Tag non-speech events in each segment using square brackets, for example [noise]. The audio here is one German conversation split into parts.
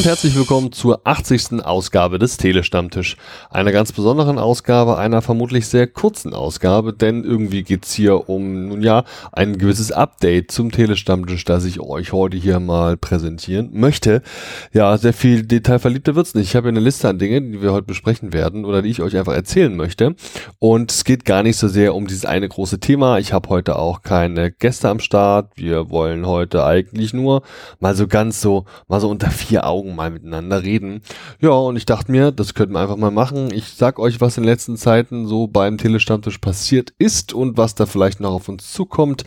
und herzlich willkommen zur 80. Ausgabe des Telestammtisch. Einer ganz besonderen Ausgabe, einer vermutlich sehr kurzen Ausgabe, denn irgendwie geht's hier um, nun ja, ein gewisses Update zum Telestammtisch, das ich euch heute hier mal präsentieren möchte. Ja, sehr viel detailverliebter wird's nicht. Ich habe eine Liste an Dingen, die wir heute besprechen werden oder die ich euch einfach erzählen möchte. Und es geht gar nicht so sehr um dieses eine große Thema. Ich habe heute auch keine Gäste am Start. Wir wollen heute eigentlich nur mal so ganz so, mal so unter vier Augen mal miteinander reden. Ja, und ich dachte mir, das könnten wir einfach mal machen. Ich sag euch, was in den letzten Zeiten so beim Telestammtisch passiert ist und was da vielleicht noch auf uns zukommt.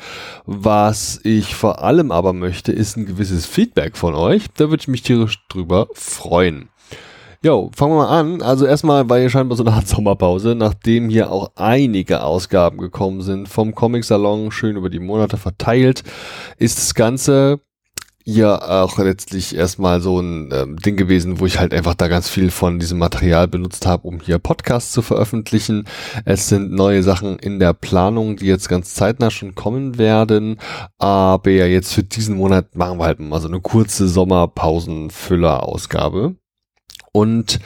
Was ich vor allem aber möchte, ist ein gewisses Feedback von euch. Da würde ich mich tierisch drüber freuen. Jo, fangen wir mal an. Also erstmal war hier scheinbar so eine Art Sommerpause, nachdem hier auch einige Ausgaben gekommen sind vom Comic-Salon, schön über die Monate verteilt, ist das Ganze ja auch letztlich erstmal so ein ähm, Ding gewesen, wo ich halt einfach da ganz viel von diesem Material benutzt habe, um hier Podcasts zu veröffentlichen. Es sind neue Sachen in der Planung, die jetzt ganz zeitnah schon kommen werden. Aber ja, jetzt für diesen Monat machen wir halt mal so eine kurze Sommerpausenfüller-Ausgabe. Und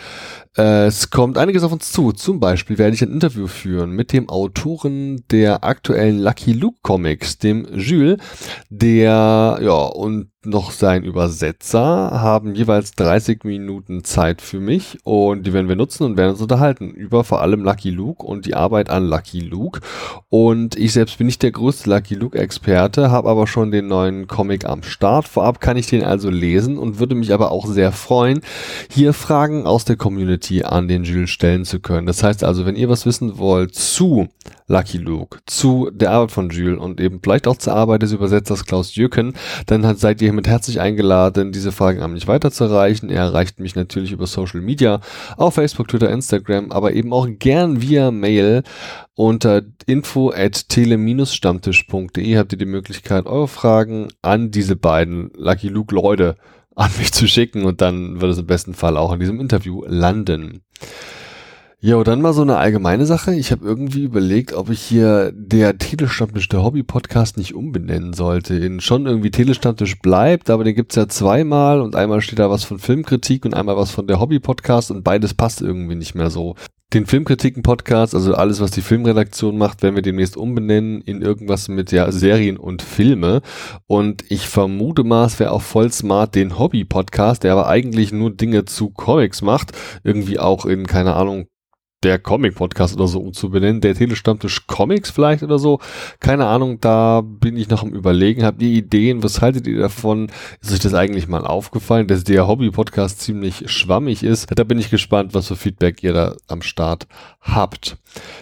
äh, es kommt einiges auf uns zu. Zum Beispiel werde ich ein Interview führen mit dem Autoren der aktuellen Lucky Luke Comics, dem Jules, der, ja, und noch sein Übersetzer haben jeweils 30 Minuten Zeit für mich und die werden wir nutzen und werden uns unterhalten über vor allem Lucky Luke und die Arbeit an Lucky Luke. Und ich selbst bin nicht der größte Lucky Luke Experte, habe aber schon den neuen Comic am Start. Vorab kann ich den also lesen und würde mich aber auch sehr freuen, hier Fragen aus der Community an den Jules stellen zu können. Das heißt also, wenn ihr was wissen wollt zu Lucky Luke, zu der Arbeit von Jules und eben vielleicht auch zur Arbeit des Übersetzers Klaus Jürgen, dann seid ihr hiermit herzlich eingeladen, diese Fragen an mich weiterzureichen. Er erreicht mich natürlich über Social Media, auf Facebook, Twitter, Instagram, aber eben auch gern via Mail unter info at tele-stammtisch.de habt ihr die Möglichkeit, eure Fragen an diese beiden Lucky Luke Leute an mich zu schicken und dann wird es im besten Fall auch in diesem Interview landen. Jo, dann mal so eine allgemeine Sache. Ich habe irgendwie überlegt, ob ich hier der Telestammtisch, der Hobby-Podcast nicht umbenennen sollte. In schon irgendwie Telestammtisch bleibt, aber den gibt's ja zweimal und einmal steht da was von Filmkritik und einmal was von der Hobby-Podcast und beides passt irgendwie nicht mehr so. Den Filmkritiken-Podcast, also alles, was die Filmredaktion macht, werden wir demnächst umbenennen in irgendwas mit ja Serien und Filme. Und ich vermute mal, es wäre auch voll smart, den Hobby-Podcast, der aber eigentlich nur Dinge zu Comics macht, irgendwie auch in, keine Ahnung, der Comic-Podcast oder so umzubenennen, der Telestammtisch Comics vielleicht oder so. Keine Ahnung, da bin ich noch am überlegen. Habt ihr Ideen? Was haltet ihr davon? Ist euch das eigentlich mal aufgefallen, dass der Hobby-Podcast ziemlich schwammig ist? Da bin ich gespannt, was für Feedback ihr da am Start habt.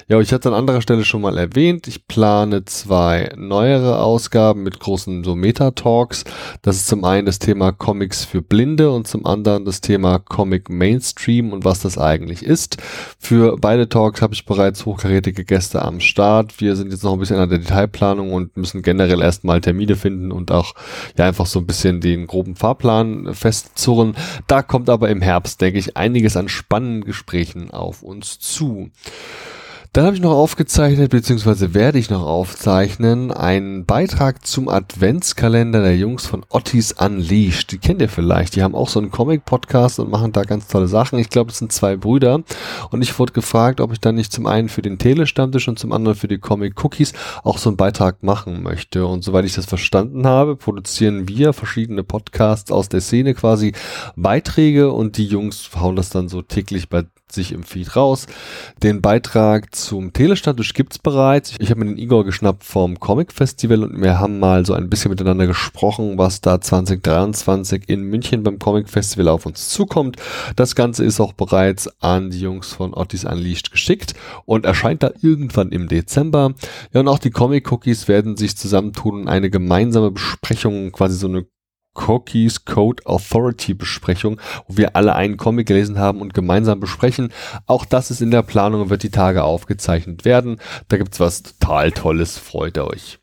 Ja, ich hatte an anderer Stelle schon mal erwähnt, ich plane zwei neuere Ausgaben mit großen so Meta-Talks. Das ist zum einen das Thema Comics für Blinde und zum anderen das Thema Comic Mainstream und was das eigentlich ist. Für für beide Talks habe ich bereits hochkarätige Gäste am Start. Wir sind jetzt noch ein bisschen an der Detailplanung und müssen generell erstmal Termine finden und auch ja einfach so ein bisschen den groben Fahrplan festzurren. Da kommt aber im Herbst, denke ich, einiges an spannenden Gesprächen auf uns zu. Dann habe ich noch aufgezeichnet, beziehungsweise werde ich noch aufzeichnen, einen Beitrag zum Adventskalender der Jungs von Ottis Unleashed. Die kennt ihr vielleicht. Die haben auch so einen Comic-Podcast und machen da ganz tolle Sachen. Ich glaube, es sind zwei Brüder. Und ich wurde gefragt, ob ich dann nicht zum einen für den Telestammtisch und zum anderen für die Comic Cookies auch so einen Beitrag machen möchte. Und soweit ich das verstanden habe, produzieren wir verschiedene Podcasts aus der Szene quasi Beiträge und die Jungs hauen das dann so täglich bei sich im Feed raus. Den Beitrag zum Telestammtisch gibt's bereits. Ich habe mir den Igor geschnappt vom Comic Festival und wir haben mal so ein bisschen miteinander gesprochen, was da 2023 in München beim Comic Festival auf uns zukommt. Das Ganze ist auch bereits an die Jungs von Otis Unleashed geschickt und erscheint da irgendwann im Dezember. Ja, und auch die Comic Cookies werden sich zusammentun und eine gemeinsame Besprechung, quasi so eine Cookies Code Authority Besprechung, wo wir alle einen Comic gelesen haben und gemeinsam besprechen. Auch das ist in der Planung und wird die Tage aufgezeichnet werden. Da gibt's was total Tolles, freut euch.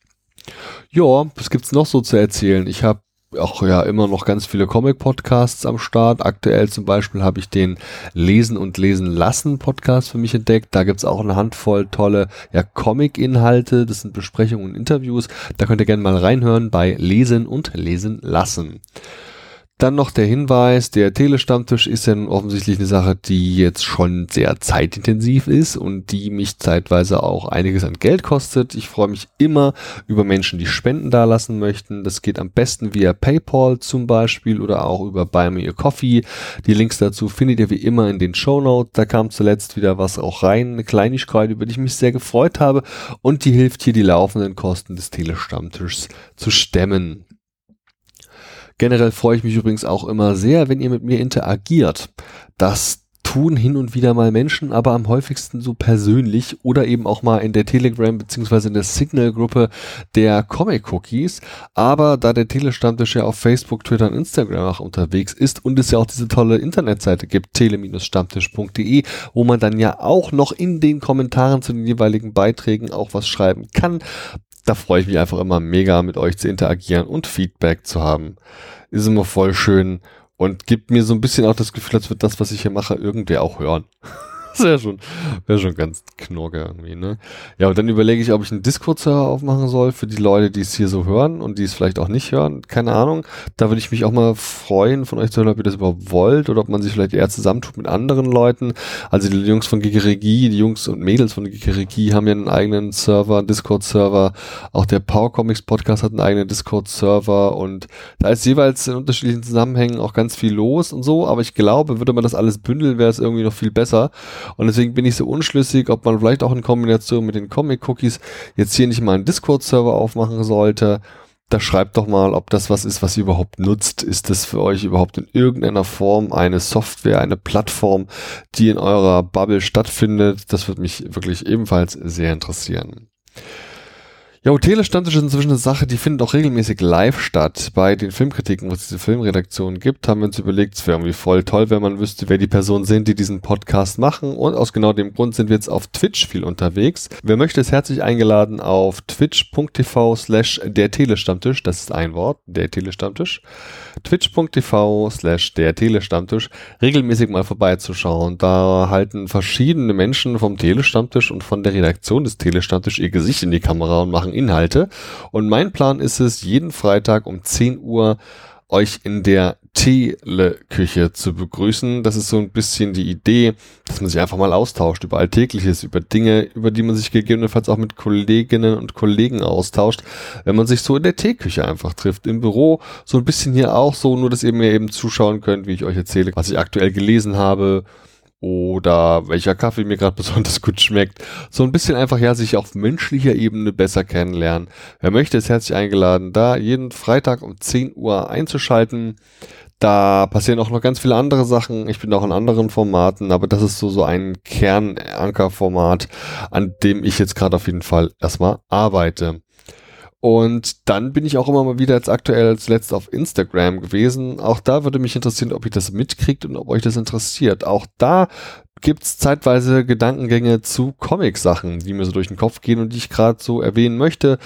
Ja, was gibt's noch so zu erzählen? Ich habe auch ja immer noch ganz viele Comic-Podcasts am Start. Aktuell zum Beispiel habe ich den Lesen und Lesen lassen Podcast für mich entdeckt. Da gibt's auch eine Handvoll tolle ja, Comic-Inhalte. Das sind Besprechungen und Interviews. Da könnt ihr gerne mal reinhören bei Lesen und Lesen lassen. Dann noch der Hinweis, der Telestammtisch ist ja offensichtlich eine Sache, die jetzt schon sehr zeitintensiv ist und die mich zeitweise auch einiges an Geld kostet. Ich freue mich immer über Menschen, die Spenden dalassen möchten. Das geht am besten via PayPal zum Beispiel oder auch über Buy Me a Coffee. Die Links dazu findet ihr wie immer in den Show Notes. Da kam zuletzt wieder was auch rein, eine Kleinigkeit, über die ich mich sehr gefreut habe und die hilft hier die laufenden Kosten des Telestammtischs zu stemmen. Generell freue ich mich übrigens auch immer sehr, wenn ihr mit mir interagiert. Das tun hin und wieder mal Menschen, aber am häufigsten so persönlich oder eben auch mal in der Telegram beziehungsweise in der Signal-Gruppe der Comic-Cookies. Aber da der Telestammtisch ja auf Facebook, Twitter und Instagram auch unterwegs ist und es ja auch diese tolle Internetseite gibt, tele-stammtisch.de, wo man dann ja auch noch in den Kommentaren zu den jeweiligen Beiträgen auch was schreiben kann, da freue ich mich einfach immer mega mit euch zu interagieren und Feedback zu haben. Ist immer voll schön und gibt mir so ein bisschen auch das Gefühl, als wird das, was ich hier mache, irgendwer auch hören. [laughs] Das wäre schon, wäre schon ganz knorke irgendwie, ne? Ja, und dann überlege ich, ob ich einen Discord-Server aufmachen soll für die Leute, die es hier so hören und die es vielleicht auch nicht hören. Keine Ahnung. Da würde ich mich auch mal freuen, von euch zu hören, ob ihr das überhaupt wollt oder ob man sich vielleicht eher zusammentut mit anderen Leuten. Also die Jungs von Gigeregie, die Jungs und Mädels von Gigeregie haben ja einen eigenen Server, einen Discord-Server. Auch der Power Comics Podcast hat einen eigenen Discord-Server und da ist jeweils in unterschiedlichen Zusammenhängen auch ganz viel los und so. Aber ich glaube, würde man das alles bündeln, wäre es irgendwie noch viel besser. Und deswegen bin ich so unschlüssig, ob man vielleicht auch in Kombination mit den Comic-Cookies jetzt hier nicht mal einen Discord-Server aufmachen sollte. Da schreibt doch mal, ob das was ist, was ihr überhaupt nutzt. Ist das für euch überhaupt in irgendeiner Form eine Software, eine Plattform, die in eurer Bubble stattfindet? Das würde mich wirklich ebenfalls sehr interessieren. Ja, Telestammtisch ist inzwischen eine Sache, die findet auch regelmäßig live statt. Bei den Filmkritiken, wo es diese Filmredaktion gibt, haben wir uns überlegt, es wäre irgendwie voll toll, wenn man wüsste, wer die Personen sind, die diesen Podcast machen. Und aus genau dem Grund sind wir jetzt auf Twitch viel unterwegs. Wer möchte, ist herzlich eingeladen auf twitch.tv slash der Telestammtisch. Das ist ein Wort, der Telestammtisch. Twitch.tv slash der Telestammtisch. Regelmäßig mal vorbeizuschauen. Da halten verschiedene Menschen vom Telestammtisch und von der Redaktion des Telestammtisch ihr Gesicht in die Kamera und machen Inhalte. Und mein Plan ist es, jeden Freitag um 10 Uhr euch in der Teleküche zu begrüßen. Das ist so ein bisschen die Idee, dass man sich einfach mal austauscht über Alltägliches, über Dinge, über die man sich gegebenenfalls auch mit Kolleginnen und Kollegen austauscht, wenn man sich so in der Teeküche einfach trifft. Im Büro so ein bisschen hier auch so, nur dass ihr mir eben zuschauen könnt, wie ich euch erzähle, was ich aktuell gelesen habe, oder welcher Kaffee mir gerade [laughs] besonders gut schmeckt. So ein bisschen einfach ja sich auf menschlicher Ebene besser kennenlernen. Wer möchte, ist herzlich eingeladen, da jeden Freitag um 10 Uhr einzuschalten. Da passieren auch noch ganz viele andere Sachen. Ich bin auch in anderen Formaten, aber das ist so, so ein Kernankerformat, an dem ich jetzt gerade auf jeden Fall erstmal arbeite. Und dann bin ich auch immer mal wieder jetzt aktuell zuletzt auf Instagram gewesen. Auch da würde mich interessieren, ob ihr das mitkriegt und ob euch das interessiert. Auch da gibt's zeitweise Gedankengänge zu Comic-Sachen, die mir so durch den Kopf gehen und die ich gerade so erwähnen möchte.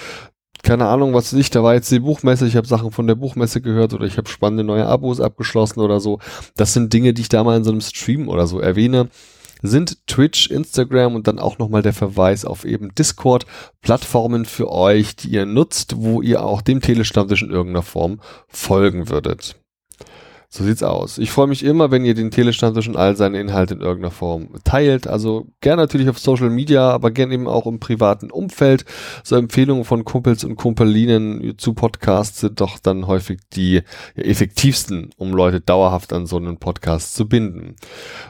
Keine Ahnung, was ich, da war jetzt die Buchmesse, ich habe Sachen von der Buchmesse gehört oder ich habe spannende neue Abos abgeschlossen oder so. Das sind Dinge, die ich da mal in so einem Stream oder so erwähne sind Twitch, Instagram und dann auch nochmal der Verweis auf eben Discord, Plattformen für euch, die ihr nutzt, wo ihr auch dem Telestammtisch in irgendeiner Form folgen würdet. So sieht's aus. Ich freue mich immer, wenn ihr den Telestammtisch und all seine Inhalte in irgendeiner Form teilt. Also gern natürlich auf Social Media, aber gern eben auch im privaten Umfeld. So Empfehlungen von Kumpels und Kumpelinen zu Podcasts sind doch dann häufig die effektivsten, um Leute dauerhaft an so einen Podcast zu binden.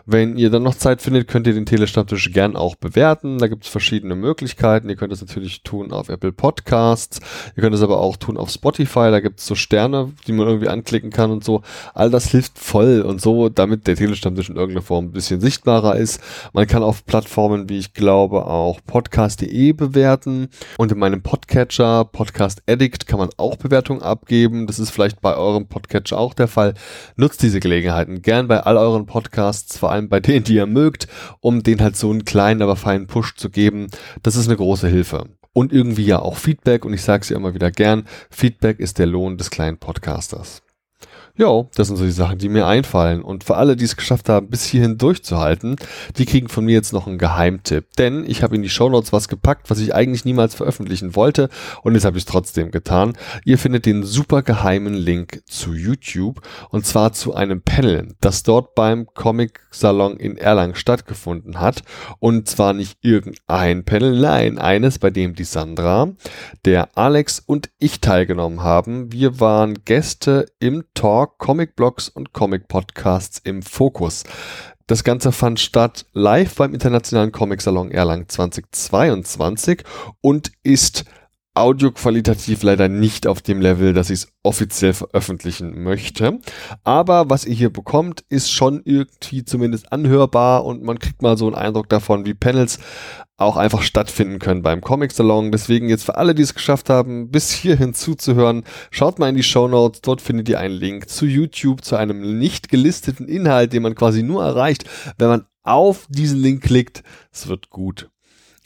Wenn ihr dann noch Zeit findet, könnt ihr den Telestammtisch gern auch bewerten. Da gibt's verschiedene Möglichkeiten. Ihr könnt es natürlich tun auf Apple Podcasts. Ihr könnt es aber auch tun auf Spotify. Da gibt's so Sterne, die man irgendwie anklicken kann und so. All all das hilft voll und so, damit der Telestammtisch in irgendeiner Form ein bisschen sichtbarer ist. Man kann auf Plattformen, wie ich glaube, auch podcast.de bewerten und in meinem Podcatcher, Podcast Addict, kann man auch Bewertungen abgeben. Das ist vielleicht bei eurem Podcatcher auch der Fall. Nutzt diese Gelegenheiten gern bei all euren Podcasts, vor allem bei denen, die ihr mögt, um denen halt so einen kleinen, aber feinen Push zu geben. Das ist eine große Hilfe und irgendwie ja auch Feedback und ich sage es ja immer wieder gern, Feedback ist der Lohn des kleinen Podcasters. Ja, das sind so die Sachen, die mir einfallen. Und für alle, die es geschafft haben, bis hierhin durchzuhalten, die kriegen von mir jetzt noch einen Geheimtipp. Denn ich habe in die Shownotes was gepackt, was ich eigentlich niemals veröffentlichen wollte. Und jetzt habe ich es trotzdem getan. Ihr findet den super geheimen Link zu YouTube. Und zwar zu einem Panel, das dort beim Comic Salon in Erlangen stattgefunden hat. Und zwar nicht irgendein Panel, nein, eines, bei dem die Sandra, der Alex und ich teilgenommen haben. Wir waren Gäste im Talk Comic-Blogs und Comic-Podcasts im Fokus. Das Ganze fand statt live beim Internationalen Comic-Salon Erlangen 2022 und ist audioqualitativ leider nicht auf dem Level, dass ich es offiziell veröffentlichen möchte. Aber was ihr hier bekommt, ist schon irgendwie zumindest anhörbar und man kriegt mal so einen Eindruck davon, wie Panels auch einfach stattfinden können beim Comic Salon. Deswegen jetzt für alle, die es geschafft haben, bis hierhin zuzuhören, schaut mal in die Show Notes. Dort findet ihr einen Link zu YouTube, zu einem nicht gelisteten Inhalt, den man quasi nur erreicht, wenn man auf diesen Link klickt. Es wird gut.